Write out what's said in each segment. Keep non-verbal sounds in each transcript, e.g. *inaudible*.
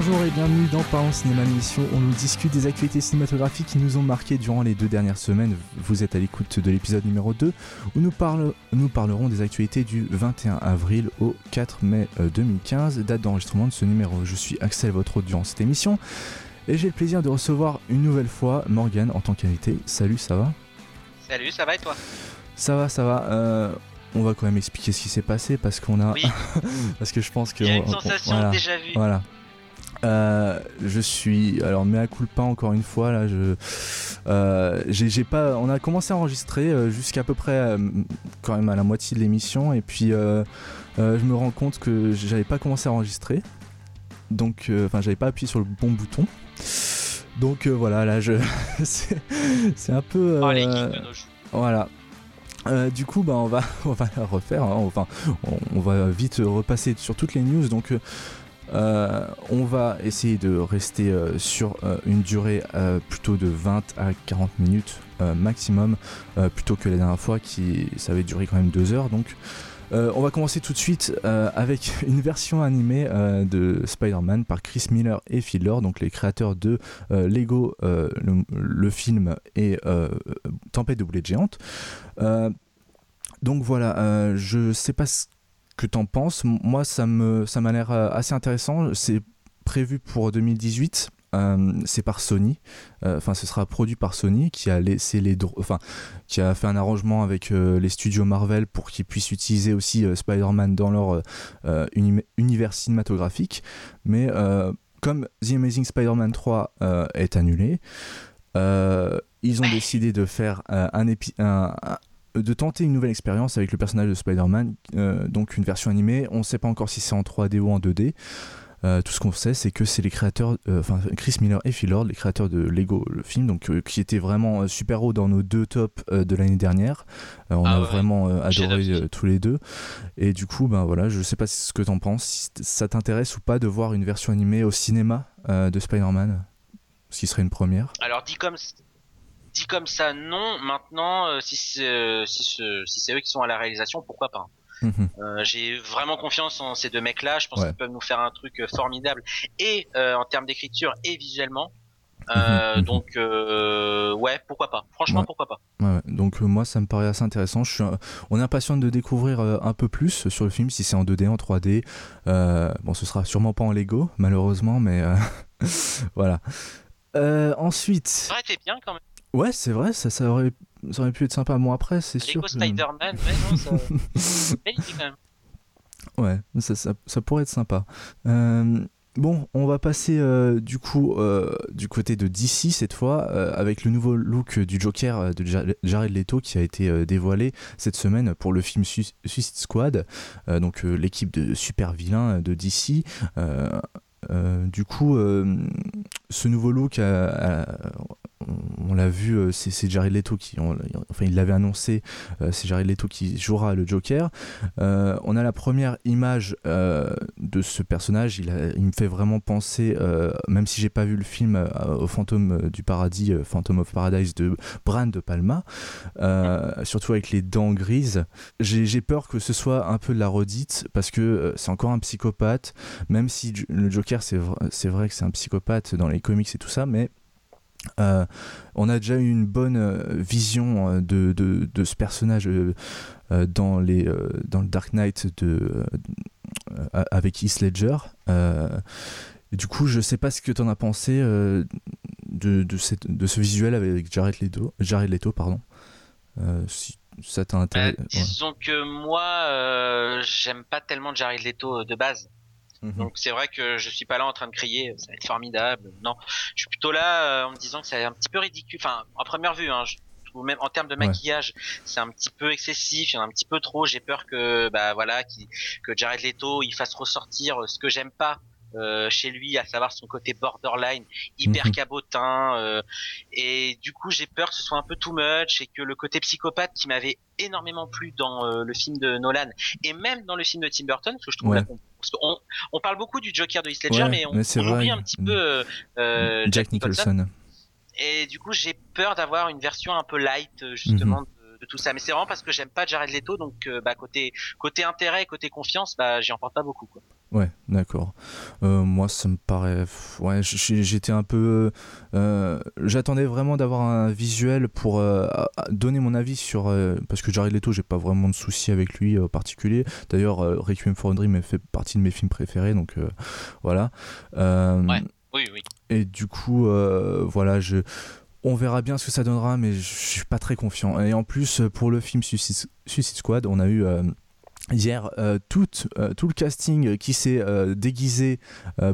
Bonjour et bienvenue dans Parlons Cinéma, l'émission où nous discute des actualités cinématographiques qui nous ont marqué durant les deux dernières semaines. Vous êtes à l'écoute de l'épisode numéro 2 où nous, parle, nous parlerons des actualités du 21 avril au 4 mai 2015, euh, date d'enregistrement de ce numéro. Je suis Axel, votre audience cette émission, et j'ai le plaisir de recevoir une nouvelle fois Morgane en tant qu'invité. Salut, ça va? Salut, ça va et toi? Ça va, ça va. Euh, on va quand même expliquer ce qui s'est passé parce qu'on a. *laughs* parce que je pense que. Il y a une sensation déjà vue. Voilà. Euh, je suis alors mais à pas encore une fois là je euh, j'ai pas on a commencé à enregistrer euh, jusqu'à peu près quand même à la moitié de l'émission et puis je me rends compte que j'avais pas commencé à enregistrer donc enfin j'avais pas appuyé sur le bon bouton donc voilà là je *laughs* c'est un peu oh, voilà du coup, bah, on va *laughs* on va la refaire. Hein. enfin, on, va vite repasser sur toutes les news. Donc, euh, on va essayer de rester euh, sur euh, une durée plutôt de 20 à 40 minutes maximum, plutôt que la dernière fois qui ça avait duré quand même 2 heures. Donc on va commencer tout de suite avec *laughs* une version animée de Spider-Man par Chris Miller et Phil donc les créateurs de Lego, le, film et Tempête de boulet géante. donc voilà, je sais pas ce que t'en penses. Moi, ça me ça m'a l'air euh, assez intéressant. C'est prévu pour 2018. Euh, c'est par Sony, euh, enfin ce sera produit par Sony qui a laissé les enfin qui a fait un arrangement avec les studios Marvel pour qu'ils puissent utiliser aussi Spider-Man dans leur univers cinématographique. Mais comme The Amazing Spider-Man 3 est annulé, ils ont décidé de faire un, un, de tenter une nouvelle expérience avec le personnage de Spider-Man, euh, donc une version animée. On ne sait pas encore si c'est en 3D ou en 2D. Euh, tout ce qu'on sait, c'est que c'est les créateurs, euh, enfin Chris Miller et Phil Lord, les créateurs de Lego, le film, donc qui étaient vraiment super haut dans nos deux tops de l'année dernière. on ah a vraiment adoré tous les deux. Et du coup, ben voilà, je sais pas ce que t'en penses, si ça t'intéresse ou pas de voir une version animée au cinéma de Spider-Man, ce qui serait une première. Alors dit comme dit comme ça, non. Maintenant, euh, si c'est euh, si, c'est eux qui sont à la réalisation, pourquoi pas mhm. euh, J'ai vraiment confiance en ces deux mecs-là. Je pense qu'ils peuvent nous faire un truc formidable et en termes d'écriture et visuellement. Mhm, mhm. donc ouais, pourquoi pas. Franchement, pourquoi pas. donc moi, ça me paraît assez intéressant. Je suis, on est impatient de découvrir un peu plus sur le film, si c'est en 2D, en 3D. bon, ce sera sûrement pas en Lego, malheureusement, mais *laughs* voilà. ensuite. Bien quand même. Ouais, c'est vrai, ça, ça, aurait, ça aurait pu être sympa. Moi, après, c'est sûr. Spider-Man, ouais, non, ça. *laughs* Belle idée quand même. Ouais, ça, ça, ça, pourrait être sympa. Euh, bon, on va passer euh, du coup euh, du côté de DC cette fois, avec le nouveau look du Joker de Jared Leto qui a été dévoilé cette semaine pour le film Suicide Squad, donc l'équipe de super vilains de DC. du coup, ce nouveau look on l'a vu, euh, c'est Jared Leto qui, enfin il l'avait annoncé, euh, c'est Jared Leto qui jouera le Joker. Euh, on a la première image de ce personnage, il, me fait vraiment penser, même si j'ai pas vu le film, au fantôme du paradis, Phantom of Paradise de Bran de Palma, surtout avec les dents grises. J'ai peur que ce soit un peu de la redite parce que c'est encore un psychopathe, même si le Joker c'est vrai que c'est un psychopathe dans les comics et tout ça, mais euh, on a déjà eu une bonne euh, vision euh, de, de, ce personnage dans, les, dans le Dark Knight de, avec Heath Ledger. du coup, je sais pas ce que tu en as pensé de, de, cette, de, ce visuel avec Jared Leto. Jared Leto pardon. si ça t'a intéressé. disons que moi, j'aime pas tellement Jared Leto de base. Mhm. Donc c'est vrai que je suis pas là en train de crier, ça va être formidable. Non, je suis plutôt là euh, en me disant que c'est un petit peu ridicule. Enfin, en première vue, hein, ou même en termes de maquillage, c'est un petit peu excessif, il y en a un petit peu trop. J'ai peur que bah voilà, que Jared Leto il fasse ressortir ce que j'aime pas euh, chez lui, à savoir son côté borderline, hyper mhm. cabotin. Euh, et du coup, j'ai peur que ce soit un peu too much et que le côté psychopathe qui m'avait énormément plu dans euh, le film de Nolan et même dans le film de Tim Burton, parce que je trouve parce qu'on on parle beaucoup du Joker de Heath Ledger, mais on, oublie un petit peu Jack, Nicholson. Et du coup, j'ai peur d'avoir une version un peu light justement. Mhm. De, tout ça mais c'est vraiment parce que j'aime pas Jared Leto donc bah côté côté intérêt côté confiance bah j'y en porte pas beaucoup quoi Ouais, d'accord. Euh, moi, ça me paraît. Ouais, j'étais un peu. Euh, j'attendais vraiment d'avoir un visuel pour euh, donner mon avis sur. parce que Jared Leto, j'ai pas vraiment de soucis avec lui en particulier. D'ailleurs, Requiem for a Dream fait partie de mes films préférés, donc voilà. ouais, oui, oui. Et du coup, voilà, je. On verra bien ce que ça donnera, mais je suis pas très confiant. Et en plus, pour le film Suicide Squad, on a eu hier euh, tout, euh, tout le casting qui s'est euh, déguisé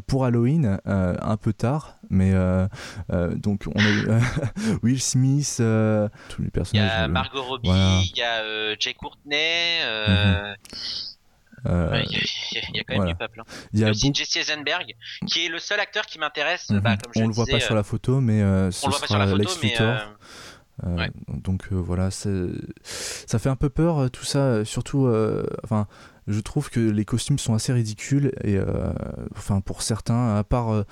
pour Halloween un peu tard mais donc on a eu *laughs* Will Smith tous les personnages il y a Margot Robbie il y a Jay Courtney mhm. *laughs* il y, a quand même du peuple. Hein. Il y a aussi Jesse Eisenberg, qui est le seul acteur qui m'intéresse. Bah, mhm. on le voit pas sur la photo, mais ce on le voit pas sur la photo, mais euh, donc euh, voilà, ça fait un peu peur euh, tout ça, surtout, enfin, je trouve que les costumes sont assez ridicules et, enfin, pour certains, à part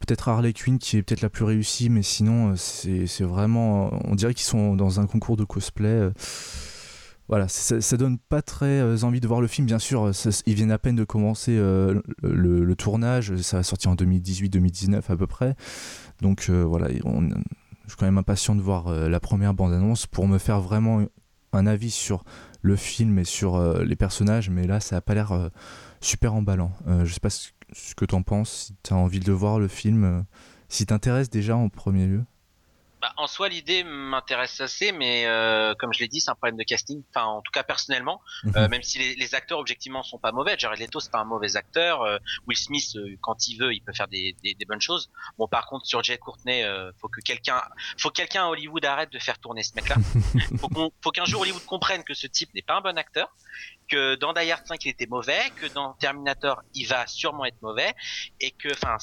peut-être Harley Quinn qui est peut-être la plus réussie, mais sinon, c'est vraiment, on dirait qu'ils sont dans un concours de cosplay voilà, ça, donne pas très envie de voir le film. Bien sûr, ils viennent à peine de commencer le, tournage, ça va sortir en 2018-2019 à peu près. Donc voilà, on, je suis quand même impatient de voir euh, la première bande-annonce pour me faire vraiment un avis sur le film et sur euh, les personnages, mais là, ça a pas l'air euh, super emballant. je sais pas ce, que tu en penses, si tu as envie de voir le film, si t'intéresse déjà en premier lieu. Bah, en soi, l'idée m'intéresse assez, mais euh, comme je l'ai dit, c'est un problème de casting. Enfin, en tout cas, personnellement, mhm. euh, même si les, les, acteurs objectivement sont pas mauvais, Jared Leto c'est pas un mauvais acteur. Euh, Will Smith, euh, quand il veut, il peut faire des, des, des, bonnes choses. Bon, par contre, sur Jay Courtney, euh, faut que quelqu'un, faut quelqu'un à Hollywood arrête de faire tourner ce mec-là. *laughs* faut faut qu'un jour Hollywood comprenne que ce type n'est pas un bon acteur, que dans Die Hard 5 il était mauvais, que dans Terminator il va sûrement être mauvais, et que, enfin,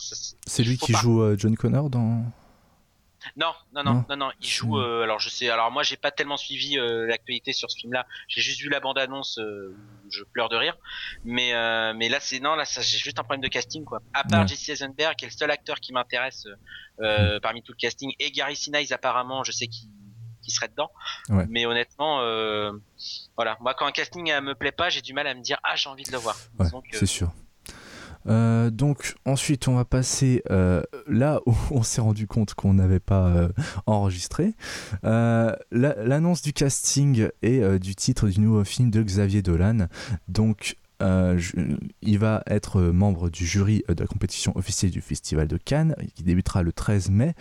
c'est lui qui joue John Connor dans non, non, non, non, non, il joue. Euh, alors je sais. Alors moi, j'ai pas tellement suivi euh, l'actualité sur ce film-là. J'ai juste vu la bande-annonce. Euh, je pleure de rire. Mais mais là, c'est non, là, ça, j'ai juste un problème de casting quoi. À part Jesse Eisenberg, qui est le seul acteur qui m'intéresse mm. parmi tout le casting, et Gary Sinise apparemment, je sais qu'il serait dedans. Mais honnêtement, voilà, moi quand un casting me plaît pas, j'ai du mal à me dire ah j'ai envie de le voir. c'est sûr. Euh, donc ensuite on va passer euh, là où *laughs* on s'est rendu compte qu'on n'avait pas euh, enregistré. L'annonce du casting et du titre du nouveau film de Xavier Dolan. Donc euh, il va être membre du jury de la compétition officielle du Festival de Cannes, qui débutera le 13 mai.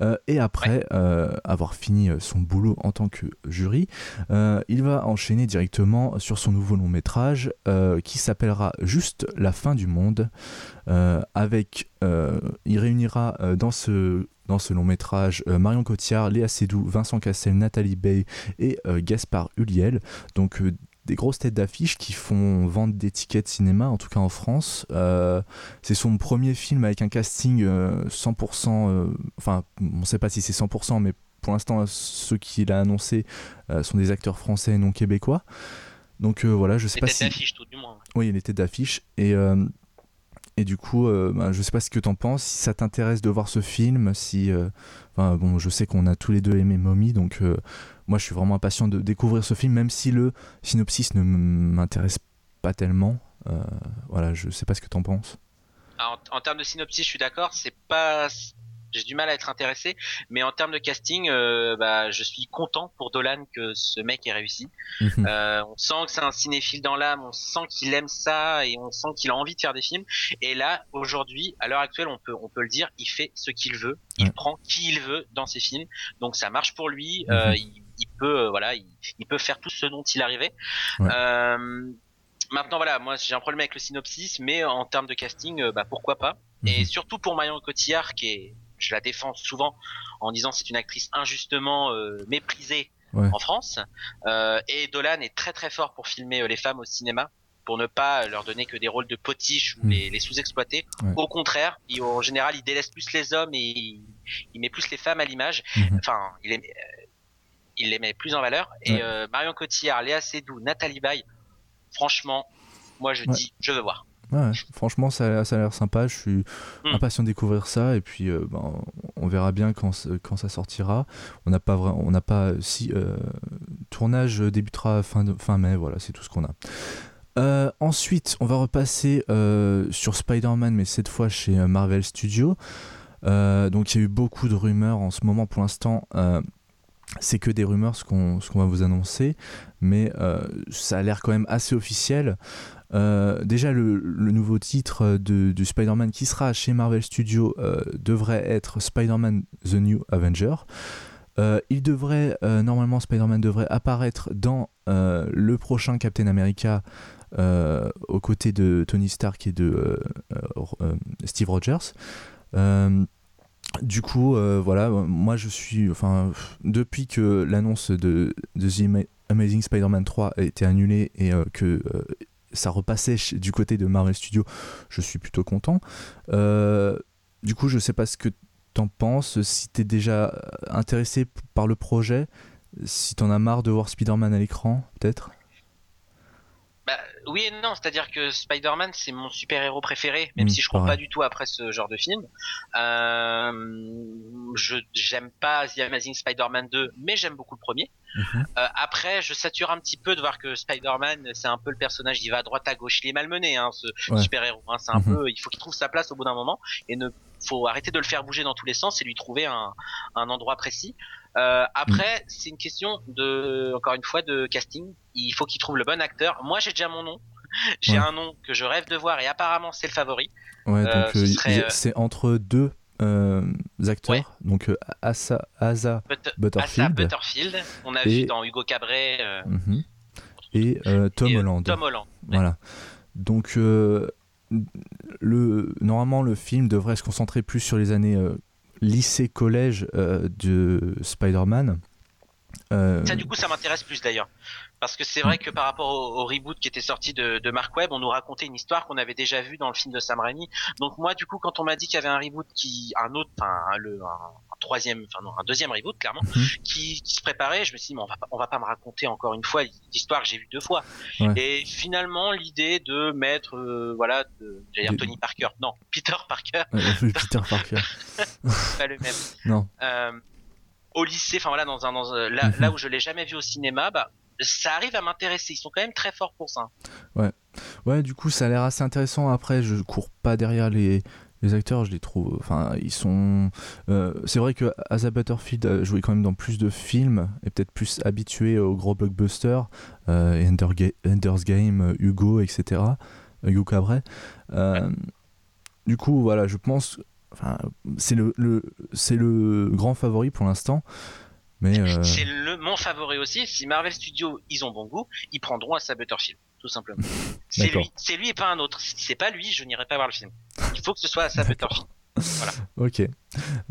Euh, et après euh, avoir fini son boulot en tant que jury, il va enchaîner directement sur son nouveau long métrage qui s'appellera Juste la fin du monde. avec, il réunira dans ce dans ce long métrage Marion Cotillard, Léa Seydoux, Vincent Cassel, Nathalie Bey et Gaspard Huliel. Donc des grosses têtes d'affiche qui font vendre des tickets de cinéma, en tout cas en France. Euh, c'est son premier film avec un casting 100%, euh, euh, enfin, on ne sait pas si c'est 100%, mais pour l'instant, ceux qu'il a annoncé sont des acteurs français et non québécois. Donc voilà, je sais pas si. d'affiche, tout du moins. Oui, il était d'affiche. Et. Et du coup, bah, je sais pas ce que tu en penses, si ça t'intéresse de voir ce film, si, enfin bon, je sais qu'on a tous les deux aimé Mommy, donc moi je suis vraiment impatient de découvrir ce film, même si le synopsis ne m'intéresse pas tellement. Euh, voilà, je sais pas ce que t'en penses. En, en, termes de synopsis, je suis d'accord, c'est pas j'ai du mal à être intéressé, mais en termes de casting, euh, bah, je suis content pour Dolan que ce mec ait réussi. Mhm. Euh, on sent que c'est un cinéphile dans l'âme, on sent qu'il aime ça et on sent qu'il a envie de faire des films. Et là, aujourd'hui, à l'heure actuelle, on peut on peut le dire, il fait ce qu'il veut, il prend qui il veut dans ses films, donc ça marche pour lui. Euh, mhm. il il peut, euh, voilà, il, peut faire tout ce dont il arrivait. Euh, maintenant, voilà, moi j'ai un problème avec le synopsis, mais en termes de casting, euh, bah, pourquoi pas? Et mhm. surtout pour Marion Cotillard, qui est, je la défends souvent en disant c'est une actrice injustement méprisée en France. et Dolan est très très fort pour filmer les femmes au cinéma pour ne pas leur donner que des rôles de potiche ou mhm. les, sous-exploiter. Au contraire, en général, il délaisse plus les hommes et il, met plus les femmes à l'image. Mhm. Enfin, il les met plus en valeur. Et euh, Marion Cotillard, Léa Seydoux, Nathalie Baye, franchement, moi je dis, je veux voir. Franchement, ça, ça a l'air sympa. Je suis hmm. impatient de découvrir ça. Et puis, euh, ben, on verra bien quand, quand ça sortira. On n'a pas on n'a pas si euh, tournage débutera fin fin mai. Voilà, c'est tout ce qu'on a. ensuite, on va repasser sur Spider-Man, mais cette fois chez Marvel Studios. donc il y a eu beaucoup de rumeurs en ce moment pour l'instant c'est que des rumeurs ce qu'on va vous annoncer, mais euh, ça a l'air quand même assez officiel. Euh, déjà, le, nouveau titre de, du Spider-Man qui sera chez Marvel Studios euh, devrait être Spider-Man The New Avenger. il devrait, normalement, Spider-Man devrait apparaître dans le prochain Captain America aux côtés de Tony Stark et de Steve Rogers. Du coup, euh, voilà, moi je suis, enfin, depuis que l'annonce de, The Amazing Spider-Man 3 a été annulée et euh, que euh, ça repassait du côté de Marvel Studios, je suis plutôt content. du coup, je sais pas ce que t'en penses, si t'es déjà intéressé par le projet, si t'en as marre de voir Spider-Man à l'écran, peut-être? Bah, oui et non, c'est-à-dire que Spider-Man c'est mon super-héros préféré, même mm, si je crois pas du tout après ce genre de film. Euh, je j'aime pas The Amazing Spider-Man 2, mais j'aime beaucoup le premier. Mhm. Euh, après, je sature un petit peu de voir que Spider-Man c'est un peu le personnage, il va à droite à gauche, il est malmené, hein, ce super-héros. Hein, c'est un mhm. peu, il faut qu'il trouve sa place au bout d'un moment et ne faut arrêter de le faire bouger dans tous les sens et lui trouver un, un endroit précis. Euh, après, mm. c'est une question de, encore une fois, de casting. Il faut qu'il trouve le bon acteur. Moi, j'ai déjà mon nom. *laughs* j'ai un nom que je rêve de voir et apparemment c'est le favori. Ouais, euh, donc euh, c'est entre deux acteurs, donc Asa, Asa, Butterfield. Butterfield. On a vu dans Hugo Cabret. Mhm. Et Tom Holland. Tom Holland. Voilà. Donc le normalement le film devrait se concentrer plus sur les années lycée-collège euh, de Spider-Man. Euh, ça, du coup, ça m'intéresse plus d'ailleurs. Parce que c'est vrai que par rapport au, reboot qui était sorti de, Mark Webb, on nous racontait une histoire qu'on avait déjà vue dans le film de Sam Raimi. Donc moi, du coup, quand on m'a dit qu'il y avait un reboot qui, un autre, le, troisième, enfin non, un deuxième reboot clairement, mhm. qui, qui, se préparait, je me suis dit, mais on va, on va pas me raconter encore une fois l'histoire que j'ai vue deux fois. Et finalement, l'idée de mettre, euh, voilà, j'allais dire Tony Parker, non, *laughs* Peter Parker. *laughs* Peter Parker. *laughs* pas le même. Non. Euh, au lycée, enfin voilà, dans un, dans, là, mhm. là où je l'ai jamais vu au cinéma, bah ça arrive à m'intéresser. Ils sont quand même très forts pour ça. Ouais. Ouais, du coup, ça a l'air assez intéressant. Après, je cours pas derrière les, les acteurs, je les trouve. Enfin, ils sont. Euh, c'est vrai que Asa Butterfield a joué quand même dans plus de films et peut-être plus habitué aux gros blockbusters, euh, Ender's Game, Hugo, etc. Hugo Cabret. Euh, du coup, voilà, je pense. Enfin, c'est le, le c'est le grand favori pour l'instant. Euh, c'est le mon favori aussi. Si Marvel Studios ils ont bon goût, ils prendront un Butterfield, tout simplement. *laughs* c'est lui, c'est lui et pas un autre. Si c'est pas lui, je n'irai pas voir le film. Il faut que ce soit Asa Butterfield. Voilà. *laughs* ok.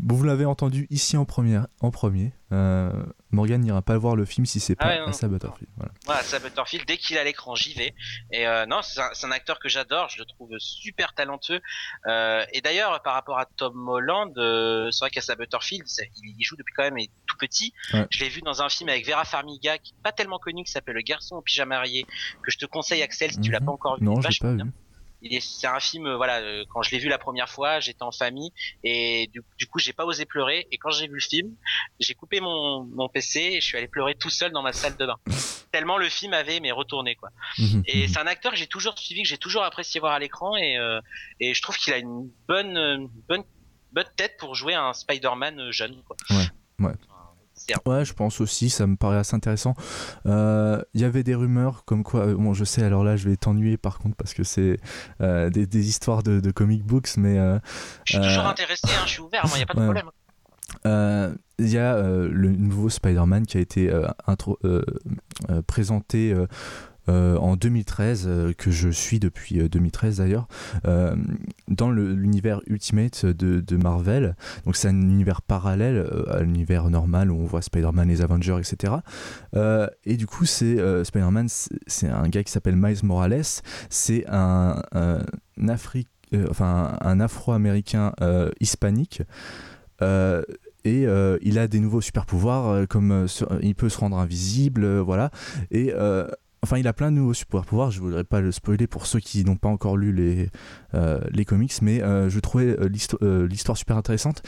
vous l'avez entendu ici en, première, en premier. Euh, Morgan n'ira pas voir le film si c'est pas ah Butterfield. Voilà. voilà Butterfield, dès qu'il est à l'écran, j'y vais. Et euh, non, c'est un, acteur que j'adore, je le trouve super talentueux. Euh, et d'ailleurs, par rapport à Tom Holland, c'est vrai qu'Asa Butterfield, il, il, joue depuis quand même il est tout petit. Je l'ai vu dans un film avec Vera Farmiga, qui est pas tellement connu, qui s'appelle Le Garçon au pyjama marié, que je te conseille, Axel, si tu l'as mhm. pas encore vu. Non, j'ai pas vu c'est un film euh, voilà euh, quand je l'ai vu la première fois j'étais en famille et du, du coup j'ai pas osé pleurer. Et quand j'ai vu le film j'ai coupé mon, mon PC et je suis allé pleurer tout seul dans ma salle de bain. *laughs* Tellement le film avait mais retourné quoi. Mhm. et c'est un acteur que j'ai toujours suivi que j'ai toujours apprécié voir à l'écran et euh, et je trouve qu'il a une bonne bonne bonne tête pour jouer un Spider-Man jeune quoi. Ouais ouais Ouais, je pense aussi, ça me paraît assez intéressant. Il euh, y avait des rumeurs comme quoi, euh, bon, je sais, alors là, je vais t'ennuyer par contre parce que c'est euh, des, des, histoires de, de, comic books, mais. je suis toujours intéressé, hein, je suis ouvert, il n'y a pas de *laughs* problème. Il y a le nouveau Spider-Man qui a été présenté en 2013, euh, que je suis depuis 2013 euh, d'ailleurs, dans l'univers Ultimate de, Marvel. Donc c'est un univers parallèle à l'univers normal où on voit Spider-Man, les Avengers, etc. et du coup, c'est Spider-Man, c'est un gars qui s'appelle Miles Morales. C'est un, un, enfin, un Afro-américain hispanique. et il a des nouveaux super pouvoirs comme il peut se rendre invisible voilà et Enfin, il a plein de nouveaux super pouvoirs. Je voudrais pas le spoiler pour ceux qui n'ont pas encore lu les, euh, comics, mais euh, je trouvais euh, l'histoire super intéressante.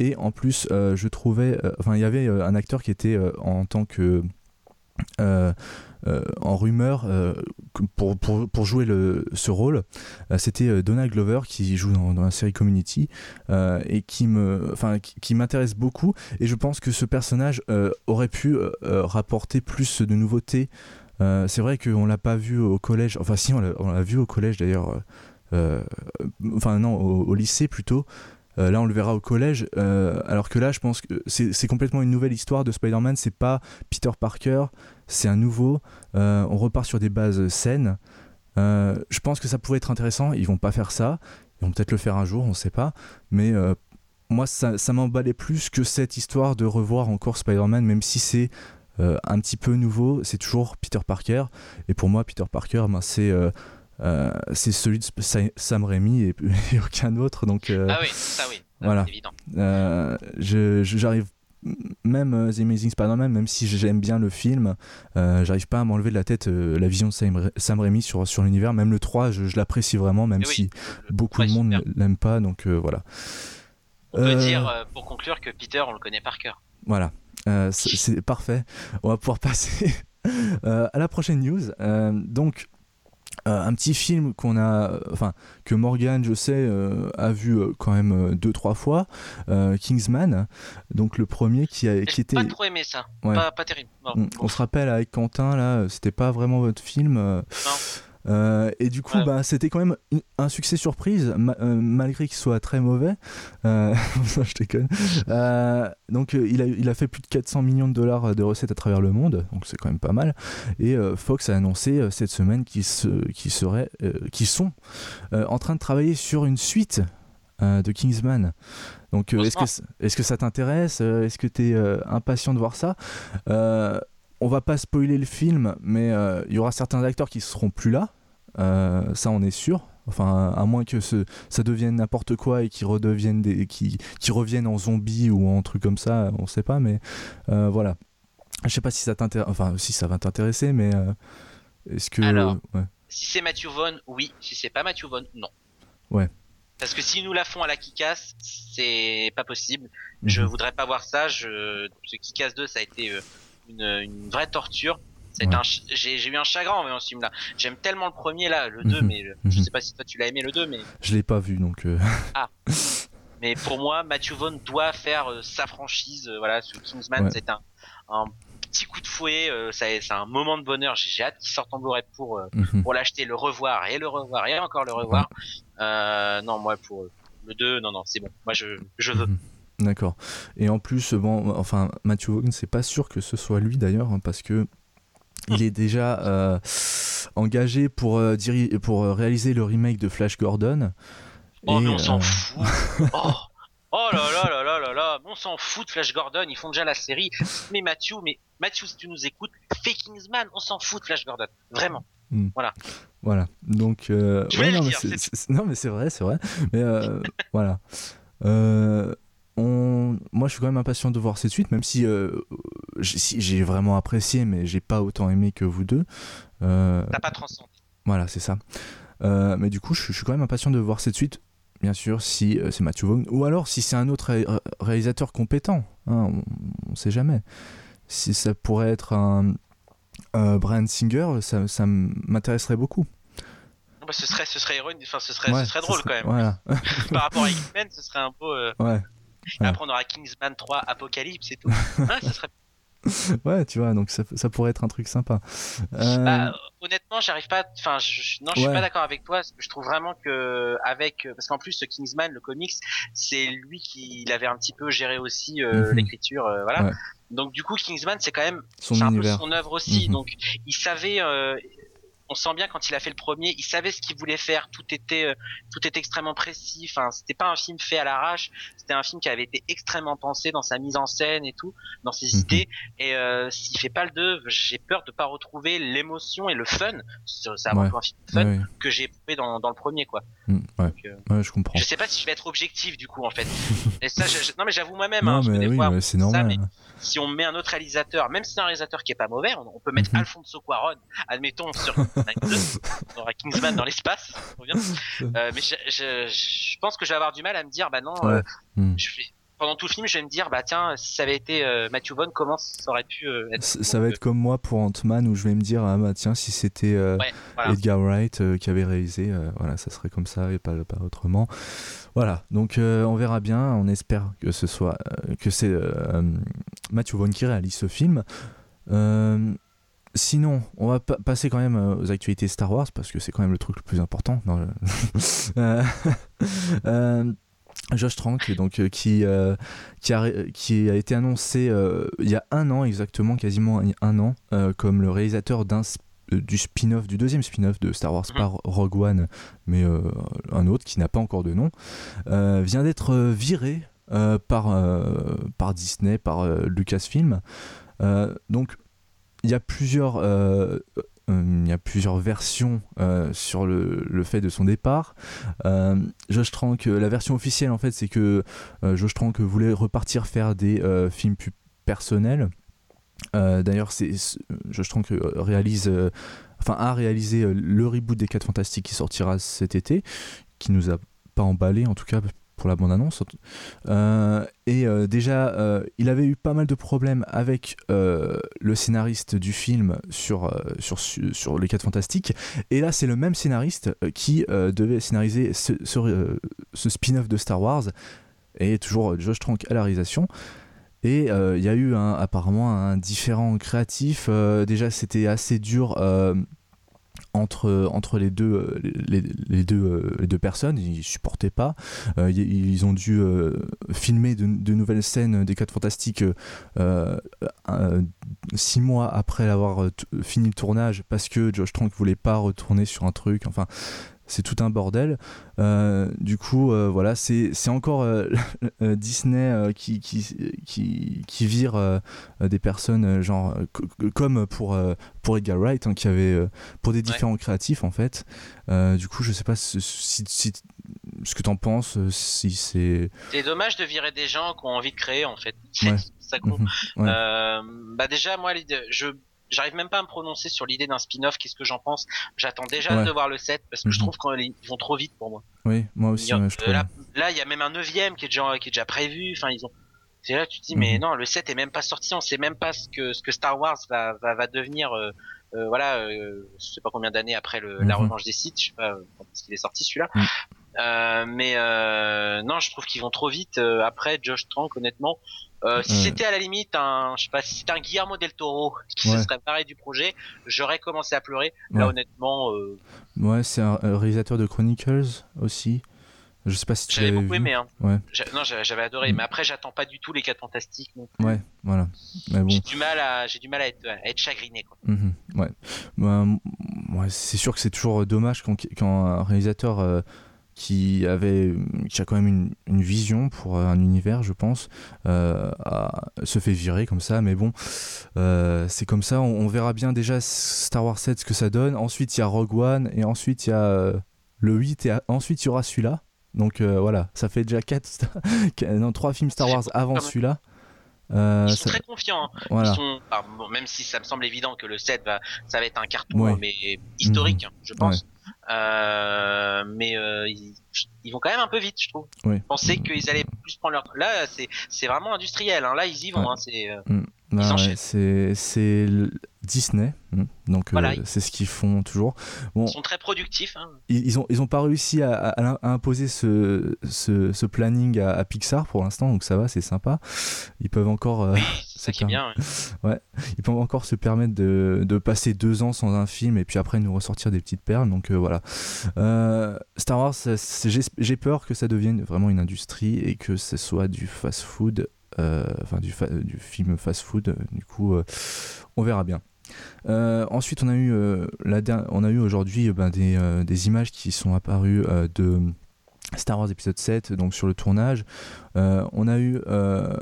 Et en plus, je trouvais. Enfin, il y avait un acteur qui était en tant que. en rumeur pour, jouer ce rôle. C'était Donald Glover qui joue dans, la série Community et qui qui, m'intéresse beaucoup. Et je pense que ce personnage aurait pu rapporter plus de nouveautés. C'est vrai qu'on l'a pas vu au collège. Enfin, si on l'a vu au collège d'ailleurs. enfin non, au lycée plutôt. Euh, là, on le verra au collège. Euh, alors que là, je pense que c'est complètement une nouvelle histoire de Spider-Man. C'est pas Peter Parker, c'est un nouveau. Euh, on repart sur des bases saines. je pense que ça pourrait être intéressant. Ils vont pas faire ça. Ils vont peut-être le faire un jour, on sait pas. Mais moi, ça, m'emballait plus que cette histoire de revoir encore Spider-Man, même si c'est un petit peu nouveau. C'est toujours Peter Parker. Et pour moi, Peter Parker, ben, c'est euh, c'est celui de Sam Raimi *laughs* et, aucun autre. Donc, euh, ah oui, ça oui, voilà. évident. Euh, j'arrive même The Amazing Spider-Man, même si j'aime bien le film, j'arrive pas à m'enlever de la tête la vision de Sam, Sam Raimi sur, sur l'univers. Même le 3, je, l'apprécie vraiment, même si beaucoup de monde l'aime pas. Donc voilà. On peut dire, pour conclure, que Peter, on le connaît par cœur. Voilà, c'est parfait. On va pouvoir *laughs* passer à la prochaine news. donc, euh, un petit film qu'on a, enfin que Morgan, je sais, euh, a vu euh, quand même deux trois fois, Kingsman, donc le premier qui a, qui était. Pas trop aimé ça, pas, terrible. On, on, se rappelle avec Quentin là, c'était pas vraiment votre film. Non. Euh, et du coup, bah, c'était quand même un succès surprise, euh, malgré qu'il soit très mauvais. Euh, *laughs* je déconne. donc, il a, il a fait plus de 400 millions de dollars de recettes à travers le monde, donc c'est quand même pas mal. Et Fox a annoncé cette semaine qu'ils qui seraient, qui sont en train de travailler sur une suite de Kingsman. Donc, est-ce que, est que ça t'intéresse? Est-ce que tu es impatient de voir ça? On va pas spoiler le film, mais euh, il y aura certains acteurs qui seront plus là. Euh, ça, on est sûr. Enfin, à moins que ça devienne n'importe quoi et qu'ils redeviennent des, qui, qui reviennent en zombies ou en trucs comme ça, on sait pas. Mais euh, voilà. Je sais pas si ça t'intéresse. Enfin, si ça va t'intéresser, mais est-ce que. Alors, si c'est Matthew Vaughn, oui. Si c'est pas Matthew Vaughn, non. Ouais. Parce que si nous la font à la Kikas, c'est pas possible. Je mhm. voudrais pas voir ça. Je... Ce Kikas 2, ça a été une, vraie torture. J'ai eu un chagrin en ce film là. J'aime tellement le premier là, le 2, mhm. mais je mhm. sais pas si toi tu l'as aimé le 2, mais. Je l'ai pas vu donc. Euh. *laughs* Ah. Mais pour moi, Matthew Vaughn doit faire euh, sa franchise. Euh, voilà, ce Kingsman, c'est un, un, petit coup de fouet. c'est un moment de bonheur. J'ai hâte qu'il sorte en Blu-ray pour, mhm. pour l'acheter, le revoir et le revoir et encore le revoir. non, moi pour le 2, non, non, c'est bon. Moi je, je veux. D'accord. Et en plus, bon, enfin, Matthew Vaughn, c'est pas sûr que ce soit lui d'ailleurs, hein, parce que il est déjà euh, engagé pour, euh, pour euh, réaliser le remake de Flash Gordon. Oh, mais on s'en fout. *laughs* oh. oh. là là là là là là, on s'en fout de Flash Gordon, ils font déjà la série. Mais Matthew, mais Matthew, si tu nous écoutes, fais Kingsman, on s'en fout de Flash Gordon, vraiment. Hmm. Voilà. Voilà. Donc, non, mais c'est vrai, c'est vrai. Mais *laughs* voilà. Euh, moi je suis quand même impatient de voir cette suite, même si, euh, j'ai vraiment apprécié, mais j'ai pas autant aimé que vous deux. Euh, T'as pas transcendé. Voilà, c'est ça. Euh, mais du coup, je, suis quand même impatient de voir cette suite, bien sûr, si c'est Matthew Vaughn, ou alors si c'est un autre réalisateur compétent. Hein, on, sait jamais. Si ça pourrait être un Brian Singer, ça, ça m'intéresserait beaucoup. Bah, ce serait, ce serait, enfin, ce serait, ce serait drôle quand même. *laughs* Par rapport à *laughs* X-Men, ce serait un peu. Ouais. Et après, on aura Kingsman 3 Apocalypse et tout. *laughs* ça serait... ouais, tu vois, donc ça, ça, pourrait être un truc sympa. Euh... Bah, honnêtement, j'arrive pas. Enfin, je, non, je suis pas d'accord avec toi. Parce que je trouve vraiment que avec, parce qu'en plus, Kingsman, le comics, c'est lui qui l'avait un petit peu géré aussi euh, mhm. l'écriture, euh, voilà. Donc du coup, Kingsman, c'est quand même son, un peu son œuvre aussi. Mhm. Donc il savait, euh, on sent bien quand il a fait le premier, il savait ce qu'il voulait faire. Tout était, euh, tout était extrêmement précis. Enfin, c'était pas un film fait à l'arrache. C'était un film qui avait été extrêmement pensé dans sa mise en scène et tout, dans ses mhm. idées. Et euh, s'il fait pas le 2, j'ai peur de pas retrouver l'émotion et le fun. C'est un film fun que j'ai éprouvé dans, dans le premier, quoi. Mm, euh, ouais. je comprends. Je sais pas si je vais être objectif du coup en fait. *laughs* et ça, non mais j'avoue moi-même. Hein, mais oui, c'est normal. Si on met un autre réalisateur, même si c'est un réalisateur qui est pas mauvais, on, peut mettre mhm. Alfonso Cuarón, admettons sur on aura Kingsman dans l'espace. *laughs* Euh, mais je, je, je, pense que je vais avoir du mal à me dire, bah non, euh, mm. je vais pendant tout le film, je vais me dire, bah tiens, si ça avait été Matthew Vaughn, comment ça aurait pu être Ça, va être comme moi pour Ant-Man, où je vais me dire, ah bah tiens, si c'était Edgar Wright qui avait réalisé, voilà, ça serait comme ça et pas, pas autrement. Voilà, donc on verra bien, on espère que ce soit, que c'est Matthew Vaughn qui réalise ce film. Sinon, on va passer quand même euh, aux actualités Star Wars parce que c'est quand même le truc le plus important. *laughs* Euh, *laughs* euh, Josh Trank, donc qui qui a qui a été annoncé il y a un an exactement, quasiment un an, comme le réalisateur d'un du spin-off, du deuxième spin-off de Star Wars mhm. par Rogue One, mais un autre qui n'a pas encore de nom, vient d'être viré par, par Disney, par Lucasfilm. donc il y a plusieurs euh, euh, il y a plusieurs versions euh, sur le, fait de son départ. Trank, la version officielle en fait, c'est que Josh Trank voulait repartir faire des films plus personnels. D'ailleurs, Josh Trank réalise, enfin a réalisé le reboot des 4 Fantastiques qui sortira cet été, qui nous a pas emballé en tout cas pour la bande-annonce. Euh, et euh, déjà, euh, il avait eu pas mal de problèmes avec le scénariste du film sur, sur, sur Les 4 Fantastiques. Et là, c'est le même scénariste qui devait scénariser ce, ce, spin-off de Star Wars. Et toujours Josh Trank à la réalisation. Et il y a eu apparemment un différent créatif. déjà, c'était assez dur entre, entre les, deux, euh, les, les deux, euh, les deux personnes, ils supportaient pas. Euh, ils ont dû filmer de, nouvelles scènes des 4 Fantastiques six mois après avoir fini le tournage parce que Josh Trank voulait pas retourner sur un truc. Enfin, c'est tout un bordel. Euh, du coup, euh, voilà, c'est encore euh, *laughs* Disney qui, qui, qui, vire des personnes, genre, comme pour, pour Edgar Wright, hein, qui avait, pour des différents créatifs, en fait. du coup, je sais pas si, ce que tu en penses, si c'est. C'est dommage de virer des gens qui ont envie de créer, en fait. *laughs* Ça con. Mhm. bah déjà, moi, je j'arrive même pas à me prononcer sur l'idée d'un spin-off. Qu'est-ce que j'en pense J'attends déjà de voir le 7 parce que je mhm. trouve qu'ils vont trop vite pour moi. Oui, moi aussi. je là, il y a même un neuvième qui est déjà qui est déjà prévu. Enfin, ils ont. C'est là que tu te dis mais mhm. non, le 7 est même pas sorti. On sait même pas ce que ce que Star Wars va va, va devenir. Euh, euh, voilà, euh, je sais pas combien d'années après le, la mhm. revanche des sites, je sais pas quand est-ce qu'il est sorti celui-là. Euh, mais euh, non, je trouve qu'ils vont trop vite. après, Josh Trank, honnêtement, euh, si c'était à la limite un, je sais pas, si c'était un Guillermo del Toro *laughs* qui se serait paré du projet, j'aurais commencé à pleurer. Là, honnêtement. Euh... Ouais, c'est un réalisateur de Chronicles aussi. Je sais pas si tu J'avais beaucoup aimé. Hein. Ouais. Non, j'avais adoré. Mm. Mais après, j'attends pas du tout les 4 fantastiques. Ouais, voilà. Bon. J'ai du mal à, j'ai du mal à être, à être chagriné. Quoi. Mm-hmm. ouais. Bah, ouais c'est sûr que c'est toujours dommage quand, quand un réalisateur euh, qui avait qui a quand même une, une vision pour un univers je pense euh, se fait virer comme ça mais bon euh, c'est comme ça on, verra bien déjà Star Wars 7 ce que ça donne ensuite il y a Rogue One et ensuite il y a euh, le 8 et ensuite il y aura celui-là donc voilà ça fait déjà 4 *laughs* non, 3 films Star Wars avant celui-là ils sont très confiants. Hein. Ils sont, même si ça me semble évident que le 7 va, ça va être un carton, mais historique, mhm. je pense. Euh, mais euh, ils, ils, vont quand même un peu vite, je trouve. Oui. Penser qu'ils allaient plus prendre leur. Là, c'est vraiment industriel. Hein. Là, ils y vont. Hein. C'est euh, mm. c'est Disney, hein. donc euh, c'est ce qu'ils font toujours. Bon, ils sont très productifs. Hein. Ils, ils, ont ils ont pas réussi à, à, imposer ce, ce, ce planning à, Pixar pour l'instant, donc ça va, c'est sympa. Ils peuvent encore. Euh, *laughs* ça qui est bien. *laughs* Ouais. Ils peuvent encore se permettre de, de, passer deux ans sans un film et puis après nous ressortir des petites perles. Donc euh, voilà. Star Wars, j'ai peur que ça devienne vraiment une industrie et que ce soit du fast-food. Enfin du, du, film fast-food. Du coup, on verra bien. Ensuite, on a eu, aujourd'hui des, des, images qui sont apparues de Star Wars épisode 7, donc sur le tournage. Euh, on a eu, euh,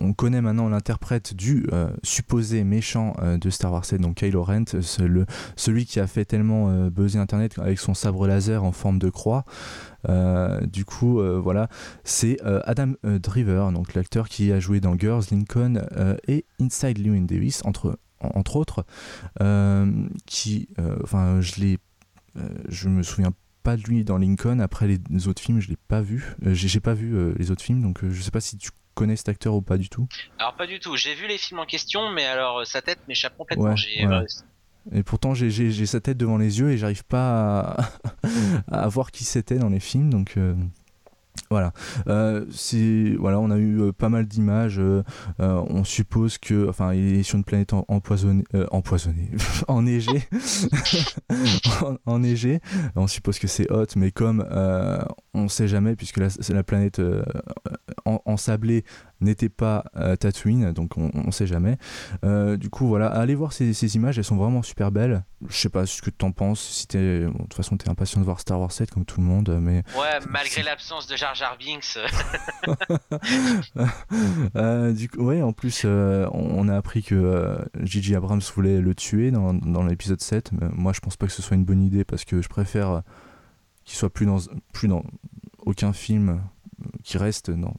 on connaît maintenant l'interprète du euh, supposé méchant de Star Wars 7, donc Kylo Ren, celui qui a fait tellement buzzer Internet avec son sabre laser en forme de croix. du coup, voilà, c'est Adam Driver, donc l'acteur qui a joué dans Girls, Lincoln et Inside Llewyn Davis, entre, entre autres, qui, enfin, je l'ai, je me souviens pas de lui dans Lincoln. Après les autres films, je l'ai pas vu. j'ai pas vu les autres films, donc je sais pas si tu connais cet acteur ou pas du tout. Alors pas du tout. J'ai vu les films en question, mais alors sa tête m'échappe complètement. Et pourtant, j'ai sa tête devant les yeux et j'arrive pas à, *laughs* voir qui c'était dans les films. Donc, voilà, euh, voilà, on a eu euh, pas mal d'images. Euh, on suppose que, enfin, il est sur une planète empoisonnée, empoisonnée, *laughs* enneigée, *laughs* enneigée. On suppose que c'est hot, mais comme on sait jamais, puisque la, la planète ensablée n'était pas euh, Tatooine, donc on, ne sait jamais. Euh, du coup, voilà, allez voir ces, images, elles sont vraiment super belles. Je sais pas ce que tu en penses, si t'es, de toute façon, t'es impatient de voir Star Wars 7 comme tout le monde, mais. Ouais, malgré l'absence de Jar Jar Binks. *laughs* *laughs* Euh, du coup, ouais, en plus, on, a appris que Gigi Abrams voulait le tuer dans, dans l'épisode 7. Mais moi, je pense pas que ce soit une bonne idée parce que je préfère qu'il soit plus dans, plus dans aucun film qui reste dans,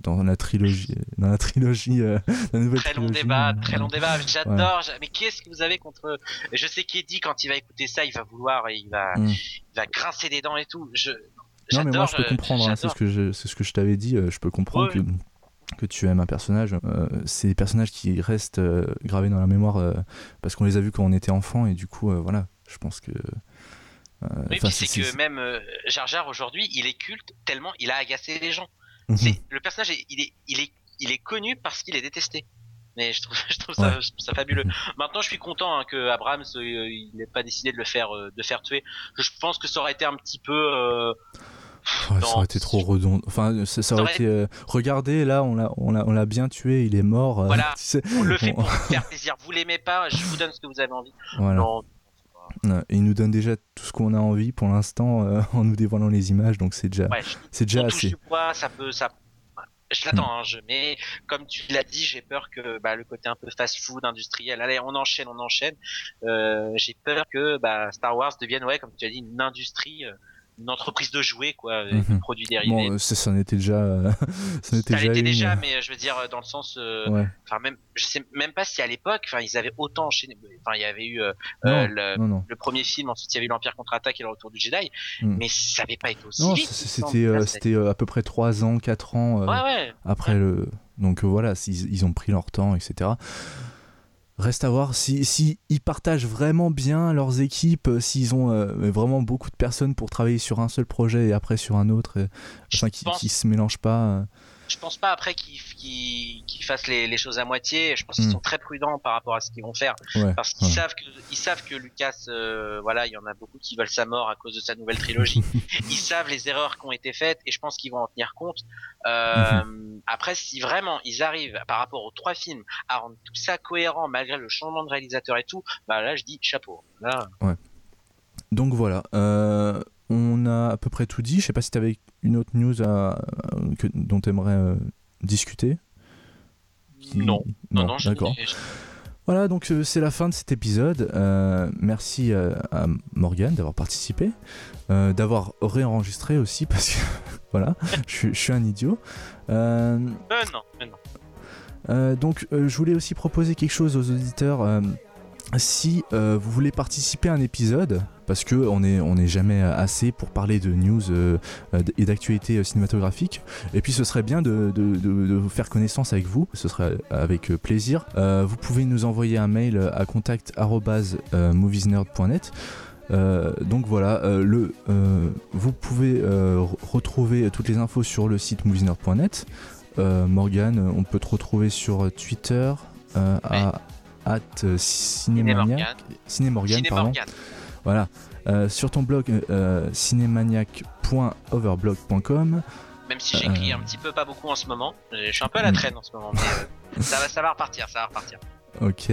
dans la trilogie, dans la trilogie, euh, la nouvelle très long débat, très long débat. J'adore. Mais qu'est-ce que vous avez contre Je sais qu'Eddie, quand il va écouter ça, il va vouloir, il va, mm. il va grincer des dents et tout. Je, non, mais moi je peux comprendre. Hein, c'est ce que je, c'est ce que je t'avais dit. Euh, je peux comprendre que que tu aimes un personnage. Euh, c'est des personnages qui restent gravés dans la mémoire parce qu'on les a vus quand on était enfant et du coup, voilà. Je pense que. oui, c'est que même Jar Jar aujourd'hui, il est culte tellement il a agacé les gens. Mhm. le personnage, il est, il est, il est connu parce qu'il est détesté. Mais je trouve, *laughs* je trouve ça, ça, fabuleux. Maintenant, je suis content hein, que Abrams, euh, il n'ait pas décidé de le faire, euh, de faire tuer. Je pense que ça aurait été un petit peu. Euh, ça aurait été trop redondant. Enfin, ça, aurait, été. regardez, là, on l'a, on l'a, on l'a bien tué. Il est mort. Voilà. *laughs* on le fait pour faire plaisir. Vous l'aimez pas, je vous donne ce que vous avez envie. Voilà. Il nous donne déjà tout ce qu'on a envie pour l'instant *laughs* en nous dévoilant les images, donc c'est déjà, c'est déjà assez. ça peut, ça je l'attends, hein, je, mais comme tu l'as dit, j'ai peur que bah, le côté un peu fast-food industriel, allez, on enchaîne, on enchaîne. Euh, j'ai peur que bah, Star Wars devienne, ouais, comme tu as dit, une industrie. Euh, une entreprise de jouets quoi de mhm. produits dérivés bon ça, en était déjà *laughs* ça était déjà, déjà mais je veux dire dans le sens euh, enfin même je sais même pas si à l'époque enfin ils avaient autant enchaîné enfin il y avait eu euh, euh, le, premier film ensuite il y avait eu l'Empire contre-attaque et le retour du Jedi mm. mais ça avait pas été aussi non c'était c'était à peu près 3 ans 4 ans après le donc voilà ils, ils ont pris leur temps etc Reste à voir si, si ils partagent vraiment bien leurs équipes, euh, s'ils ont euh, vraiment beaucoup de personnes pour travailler sur un seul projet et après sur un autre, et, enfin qui, ne se mélangent pas. Je pense pas après qu'ils fassent les, choses à moitié. Je pense qu'ils hmm. sont très prudents par rapport à ce qu'ils vont faire, parce qu'ils savent que ils savent que Lucas, euh, voilà, il y en a beaucoup qui veulent sa mort à cause de sa nouvelle trilogie. *laughs* ils savent les erreurs qui ont été faites et je pense qu'ils vont en tenir compte. Euh, mhm. Après, si vraiment ils arrivent par rapport aux trois films à rendre tout ça cohérent malgré le changement de réalisateur et tout, bah là je dis chapeau. Là. Ouais. Donc voilà. Euh, on a à peu près tout dit. Je sais pas si tu avais une autre news à, dont tu aimerais euh, discuter. Non, non, non, d'accord. Voilà, donc euh, c'est la fin de cet épisode. Euh, merci à Morgane d'avoir participé, d'avoir réenregistré aussi, *laughs* parce que voilà, je, suis un idiot. non, non. donc je voulais aussi proposer quelque chose aux auditeurs si euh, vous voulez participer à un épisode, parce que on n'est on jamais assez pour parler de news euh, et d'actualité cinématographique, et puis ce serait bien de, de, faire connaissance avec vous, ce serait avec plaisir. Euh, vous pouvez nous envoyer un mail à contact@moviesnerd.net. donc voilà, le, vous pouvez retrouver toutes les infos sur le site moviesnerd.net. Morgan, on peut te retrouver sur Twitter at euh, Cinémaniac. Cinémorgan, pardon. Voilà. Euh, sur ton blog euh, cinémaniac.overblog.com. Même si j'écris un petit peu, pas beaucoup en ce moment. Je suis un peu à la hmm. traîne en ce moment, mais ça, va, ça va repartir, ça va repartir. Ok.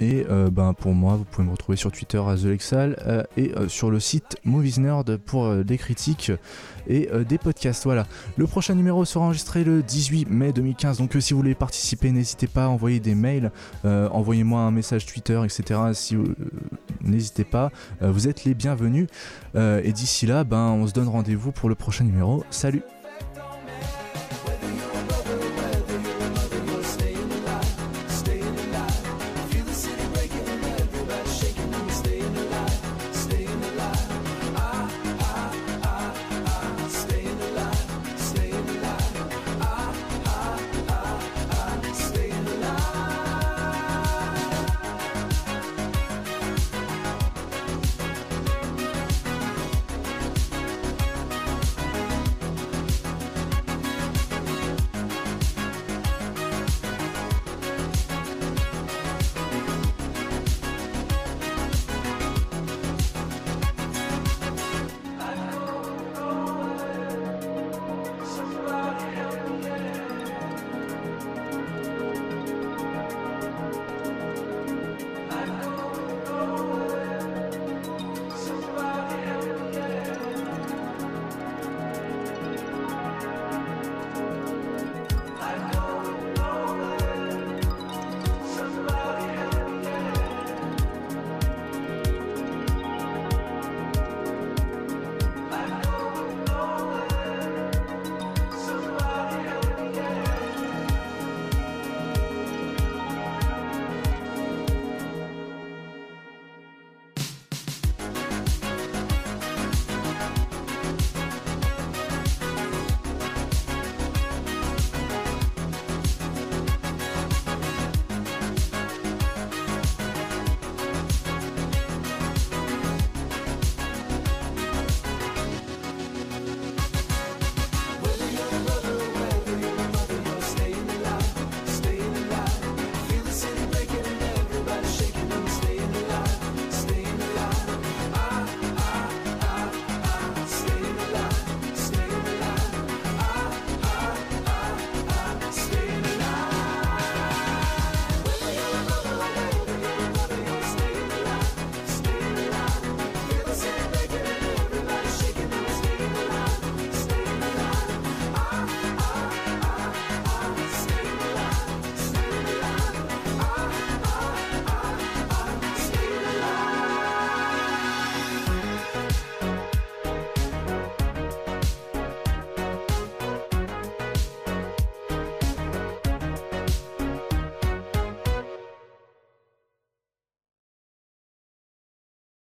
Et euh, ben, pour moi, vous pouvez me retrouver sur Twitter à TheLexal euh, et euh, sur le site Movies Nerd pour des critiques et des podcasts. Voilà. Le prochain numéro sera enregistré le 18 mai 2015. Donc si vous voulez participer, n'hésitez pas à envoyer des mails, envoyez-moi un message Twitter, etc. Si n'hésitez pas, vous êtes les bienvenus. et d'ici là, ben, on se donne rendez-vous pour le prochain numéro. Salut